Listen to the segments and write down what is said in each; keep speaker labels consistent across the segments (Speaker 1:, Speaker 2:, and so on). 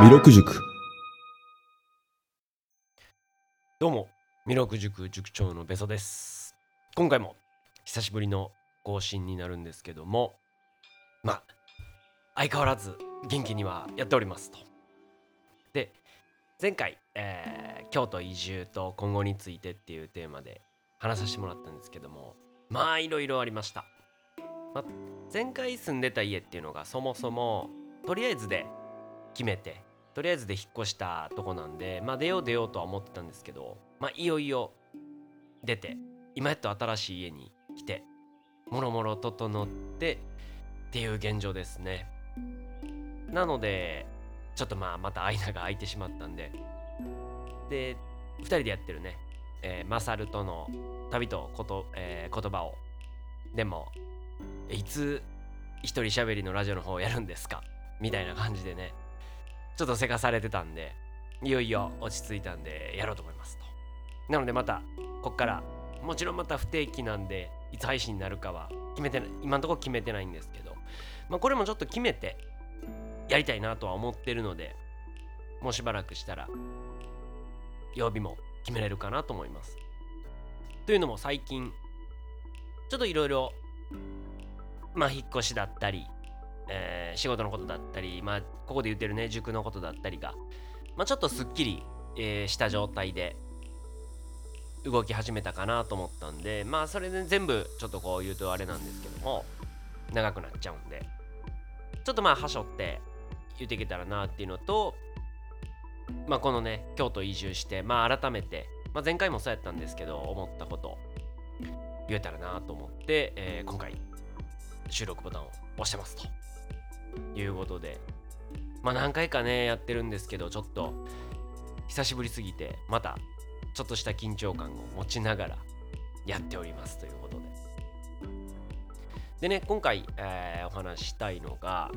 Speaker 1: 弥勒塾
Speaker 2: どうも、弥勒塾塾長のベソです。今回も久しぶりの更新になるんですけども、まあ、相変わらず元気にはやっておりますと。で、前回、えー京都移住と今後についてっていうテーマで話させてもらったんですけども、まあ、いろいろありました。ま、前回住んでた家っていうのがそもそもとりあえずで決めてとりあえずで引っ越したとこなんでまあ出よう出ようとは思ってたんですけどまあいよいよ出て今やっと新しい家に来てもろもろ整ってっていう現状ですね。なのでちょっとまあまた間が空いてしまったんでで2人でやってるね、えーマサルとの旅とこと、えー言葉をでもいつ一人喋りのラジオの方をやるんですか？みたいな感じでねちょっとせかされてたんでいよいよ落ち着いたんでやろうと思いますと。なのでまたこっからもちろんまた不定期なんでいつ配信になるかは決めてない今のとこ決めてないんですけどまあこれもちょっと決めてやりたいなとは思ってるのでもうしばらくしたら曜日も決めれるかなと思います。というのも最近ちょっといろいろまあ引っ越しだったりえー仕事のことだったり、まあ、ここで言ってるね、塾のことだったりが、まあ、ちょっとすっきり、えーした状態で動き始めたかなと思ったんで、まあ、それで全部ちょっとこう言うとあれなんですけども、長くなっちゃうんで、ちょっとまあ、はしょって言っていけたらなっていうのと、まあ、このね、京都移住して、まあ、改めて、まあ、前回もそうやったんですけど、思ったこと言えたらなと思って、えー今回、収録ボタンを押してますと。いうことで。まあ何回かねやってるんですけどちょっと。久しぶりすぎてまたちょっとした緊張感を持ちながらやっておりますということで。でね今回、えーお話したいのが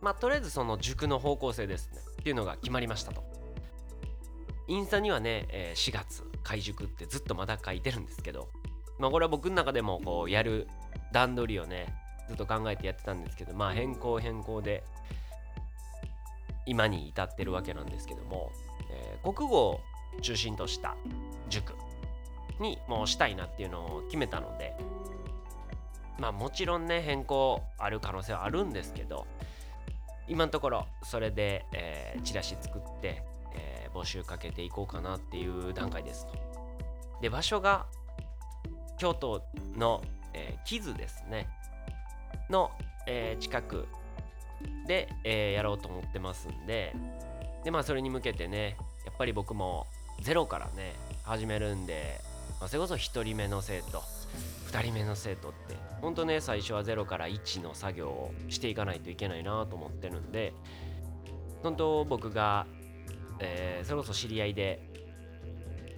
Speaker 2: まあとりあえずその塾の方向性ですね。っていうのが決まりましたと。インスタにはね、えー4月開塾ってずっとまだ書いてるんですけどまあこれは僕の中でもこうやる段取りをねずっと考えてやってたんですけどまあ変更変更で今に至ってるわけなんですけども、えー国語を中心とした塾にもうしたいなっていうのを決めたのでまあもちろんね変更ある可能性はあるんですけど今のところそれで、えーチラシ作って、えー募集かけていこうかなっていう段階ですと。で場所が京都の、えー木津ですねの、えー近くで、えーやろうと思ってますんで。でまあそれに向けてねやっぱり僕もゼロからね始めるんで、まあ、それこそ1人目の生徒2人目の生徒ってほんとね最初はゼロから1の作業をしていかないといけないなと思ってるんで本当僕が、えーそれこそ知り合いで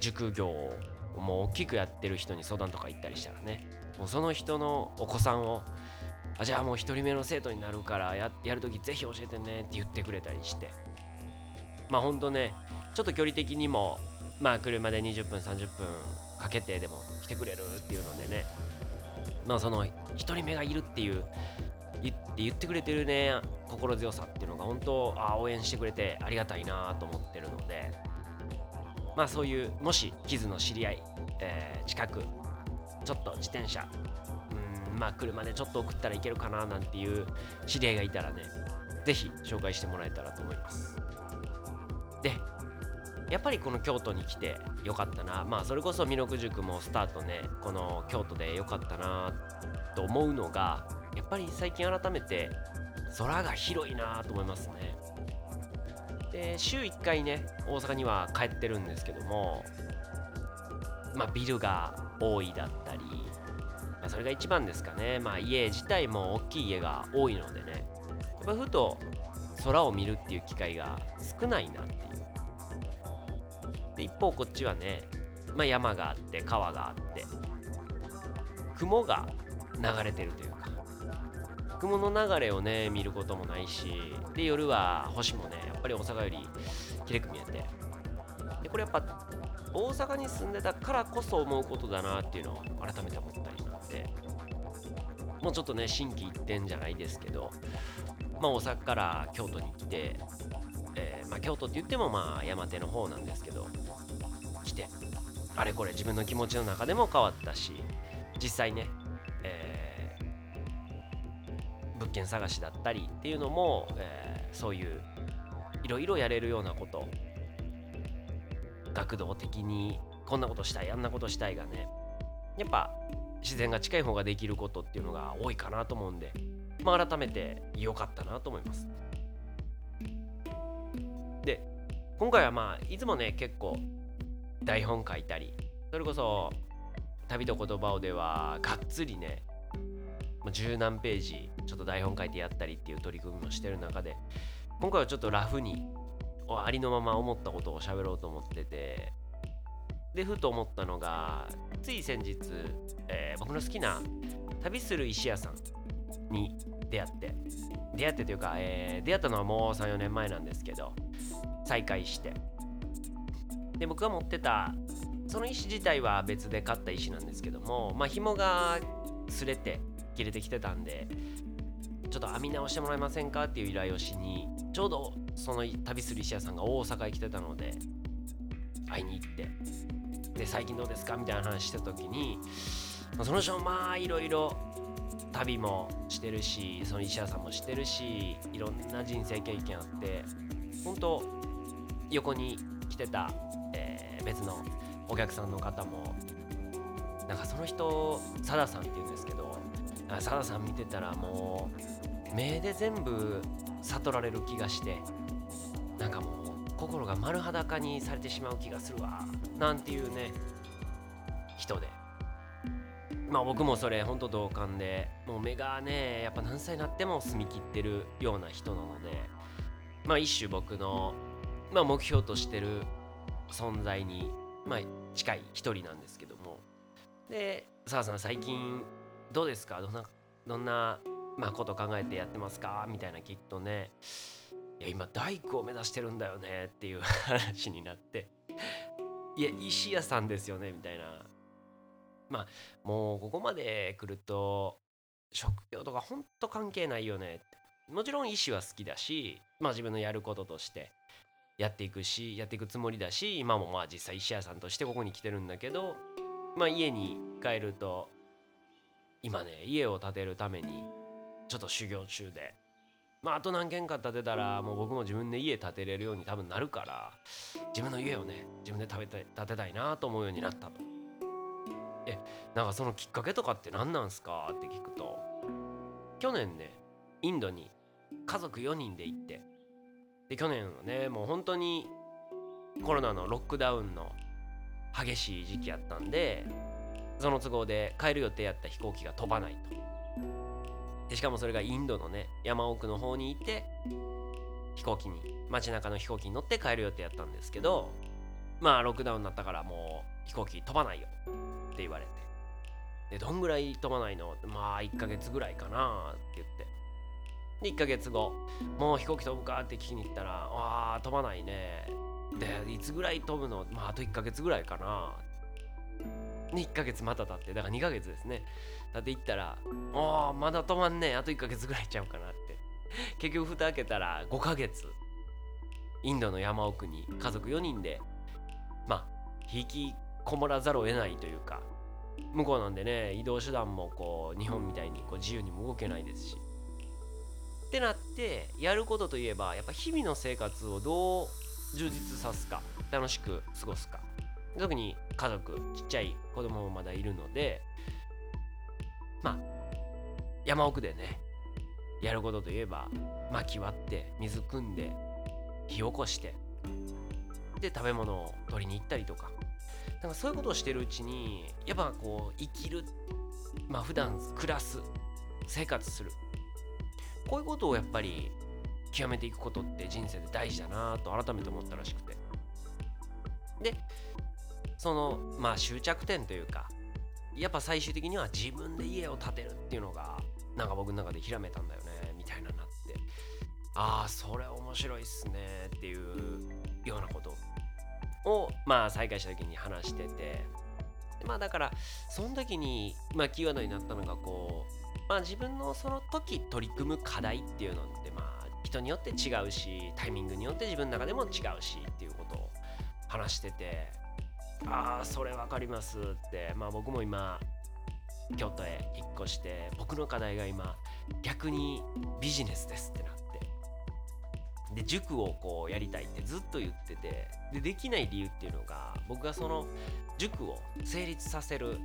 Speaker 2: 塾業をもう大きくやってる人に相談とか行ったりしたらねもうその人のお子さんをあじゃあもう一人目の生徒になるからややるときぜひ教えてねって言ってくれたりして。まあほんとねちょっと距離的にもまあ車で20分30分かけてでも来てくれるっていうのでね。まあその一人目がいるっていう言って言ってくれてるね心強さっていうのが本当あ応援してくれてありがたいなと思ってるので。まあそういうもし傷の知り合い、えー近くちょっと自転車まあ車でちょっと送ったらいけるかななんていう知り合いがいたらねぜひ紹介してもらえたらと思います。でやっぱりこの京都に来てよかったな。まあそれこそ弥勒塾もスタートねこの京都でよかったなと思うのがやっぱり最近改めて空が広いなと思いますね。で週1回ね大阪には帰ってるんですけどもまあビルが多いだったり、まあ、それが一番ですかね。まあ家自体も大きい家が多いのでね。やっぱふと空を見るっていう機会が少ないなっていう。で一方こっちはね、まあ、山があって川があって雲が流れてるというか。雲の流れをね見ることもないしで夜は星もねやっぱり大阪より綺麗く見えて。でこれやっぱ大阪に住んでたからこそ思うことだなっていうのを改めて思ったりなんでもうちょっとね心機一転じゃないですけどまあ大阪から京都に来て、えまあ、京都って言ってもまあ山手の方なんですけど来てあれこれ自分の気持ちの中でも変わったし実際ね、えー、物件探しだったりっていうのも、えー、そういういろいろやれるようなこと学童的にこんなことしたいあんなことしたいがねやっぱ自然が近い方ができることっていうのが多いかなと思うんで、まあ、改めて良かったなと思います。で今回はまあいつもね結構台本書いたりそれこそ旅と言葉をではがっつりね十何ページちょっと台本書いてやったりっていう取り組みもしてる中で今回はちょっとラフにありのまま思ったことを喋ろうと思っててでふと思ったのがつい先日、えー、僕の好きな旅する石屋さんに出会って出会ってというか、えー、出会ったのはもう34年前なんですけど再会して。で僕が持ってたその石自体は別で買った石なんですけどもまあ紐が擦れて切れてきてたんでちょっと編み直してもらえませんかっていう依頼をしにちょうどその旅する石屋さんが大阪へ来てたので会いに行ってで最近どうですか？みたいな話した時にその人もまあいろいろ旅もしてるしその石屋さんもしてるしいろんな人生経験あって本当横に来てた、えー、別のお客さんの方もなんかその人さださんって言うんですけどさださん見てたらもう目で全部悟られる気がしてなんかもう心が丸裸にされてしまう気がするわ。なんていうね人で。まあ僕もそれほんと同感で。もう目がねやっぱ何歳になっても澄み切ってるような人なので。まあ一種僕の、まあ、目標としてる存在に、まあ、近い一人なんですけども。で澤さん最近どうですか？どんなどんな、まあ、こと考えてやってますか？みたいな聞くとね。いや今大工を目指してるんだよねっていう話になっていや石屋さんですよねみたいな。まあもうここまで来ると職業とかほんと関係ないよねって。もちろん医師は好きだしまあ自分のやることとしてやっていくしやっていくつもりだし今もまあ実際石屋さんとしてここに来てるんだけどまあ家に帰ると今ね家を建てるためにちょっと修行中でまあ、あと何軒か建てたらもう僕も自分で家建てれるように多分なるから自分の家をね自分で食べて建てたいなと思うようになったと。えなんかそのきっかけとかって何なんすか？って聞くと去年ねインドに家族4人で行ってで去年はねもう本当にコロナのロックダウンの激しい時期やったんでその都合で帰る予定やった飛行機が飛ばないと。でしかもそれがインドのね山奥の方にいて飛行機に街中の飛行機に乗って帰る予定やったんですけどまあロックダウンになったからもう飛行機飛ばないよって言われて。でどんぐらい飛ばないの？まあ1ヶ月ぐらいかなって言って。で1ヶ月後もう飛行機飛ぶかって聞きに行ったらあ飛ばないね。でいつぐらい飛ぶの？まああと1ヶ月ぐらいかな。で1ヶ月また経ってだから2ヶ月ですね。だって行ったら「ああまだ止まんねえ。あと1ヶ月ぐらいちゃうかな」って。結局蓋開けたら5ヶ月インドの山奥に家族4人でまあ引きこもらざるを得ないというか向こうなんでね移動手段もこう日本みたいにこう自由にも動けないですし。ってなってやることといえばやっぱ日々の生活をどう充実さすか楽しく過ごすか。特に家族ちっちゃい子供もまだいるのでまあ山奥でねやることといえば薪割って水汲んで火起こしてで食べ物を取りに行ったりとか。なんかそういうことをしてるうちにやっぱこう生きるまあ普段暮らす生活する。こういうことをやっぱり極めていくことって人生で大事だなと改めて思ったらしくて。でそのまあ終着点というかやっぱ最終的には自分で家を建てるっていうのがなんか僕の中でひらめたんだよねみたいななって。ああそれ面白いっすねっていうようなことをまあ再開した時に話してて。まあだからその時にまあキーワードになったのがこうまあ自分のその時取り組む課題っていうのってまあ人によって違うしタイミングによって自分の中でも違うしっていうことを話してて。ああそれ分かりますって。まあ僕も今京都へ引っ越して僕の課題が今逆にビジネスですってなって。で塾をこうやりたいってずっと言っててでできない理由っていうのが僕がその塾を成立させる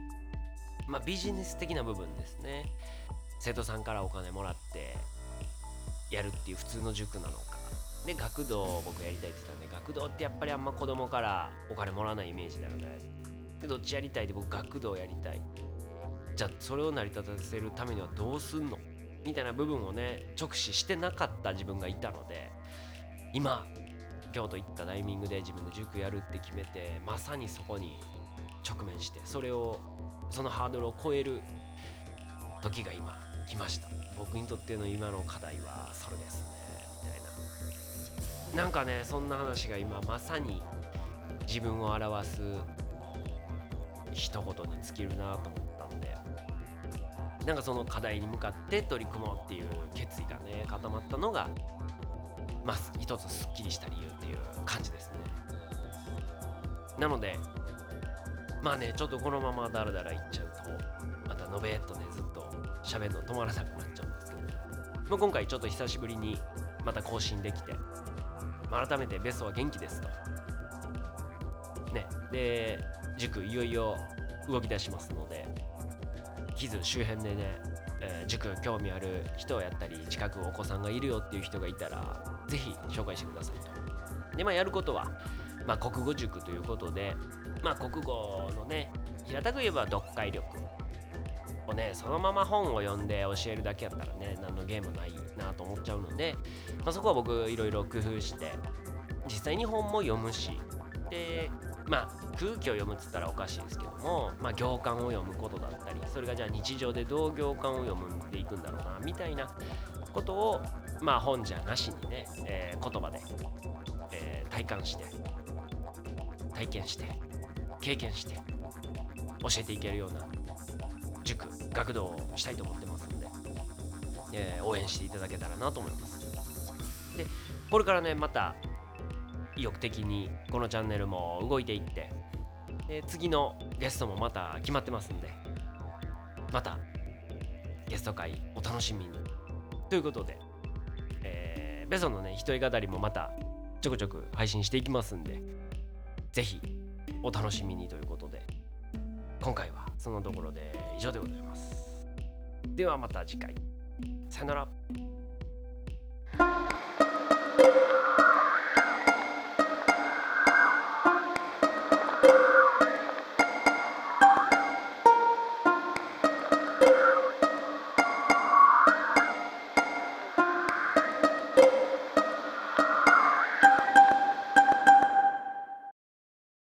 Speaker 2: まあビジネス的な部分ですね。生徒さんからお金もらってやるっていう普通の塾なのかで学童を僕やりたいって言ったんで学童ってやっぱりあんま子供からお金もらわないイメージなのででどっちやりたいで僕学童やりたい。じゃあそれを成り立たせるためにはどうすんの？みたいな部分をね直視してなかった自分がいたので今京都行ったタイミングで自分で塾やるって決めてまさにそこに直面してそれをそのハードルを超える時が今来ました。僕にとっての今の課題はそれですね。なんかねそんな話が今まさに自分を表す一言に尽きるなと思ったんでなんかその課題に向かって取り組もうっていう決意がね固まったのがまあ一つすっきりした理由っていう感じですね。なのでまあねちょっとこのままダラダラいっちゃうとまたのべっとねずっと喋るの止まらなくなっちゃうんですけど、まあ、今回ちょっと久しぶりにまた更新できて、改めてベストは元気ですと。ね、で塾いよいよ動き出しますので木津周辺でね、えー、塾興味ある人やったり近くお子さんがいるよっていう人がいたら是非紹介してくださいと。でまあやることは、まあ、国語塾ということでまあ国語のね平たく言えば読解力をねそのまま本を読んで教えるだけやったらね何のゲームないよなと思っちゃうので、まあ、そこは僕いろいろ工夫して実際に本も読むしでまあ空気を読むっつったらおかしいですけども、まあ、行間を読むことだったりそれがじゃあ日常でどう行間を読んでいくんだろうなみたいなことをまあ本じゃなしにね、えー、言葉で、えー、体感して体験して経験して教えていけるような塾学童をしたいと思ってます、えー、応援していただけたらなと思いますでこれからねまた意欲的にこのチャンネルも動いていってで次のゲストもまた決まってますんでまたゲスト会お楽しみにということで、えー、ベソのね一人語りもまたちょくちょく配信していきますんでぜひお楽しみにということで今回はそのところで以上でございます。ではまた次回。さよなら。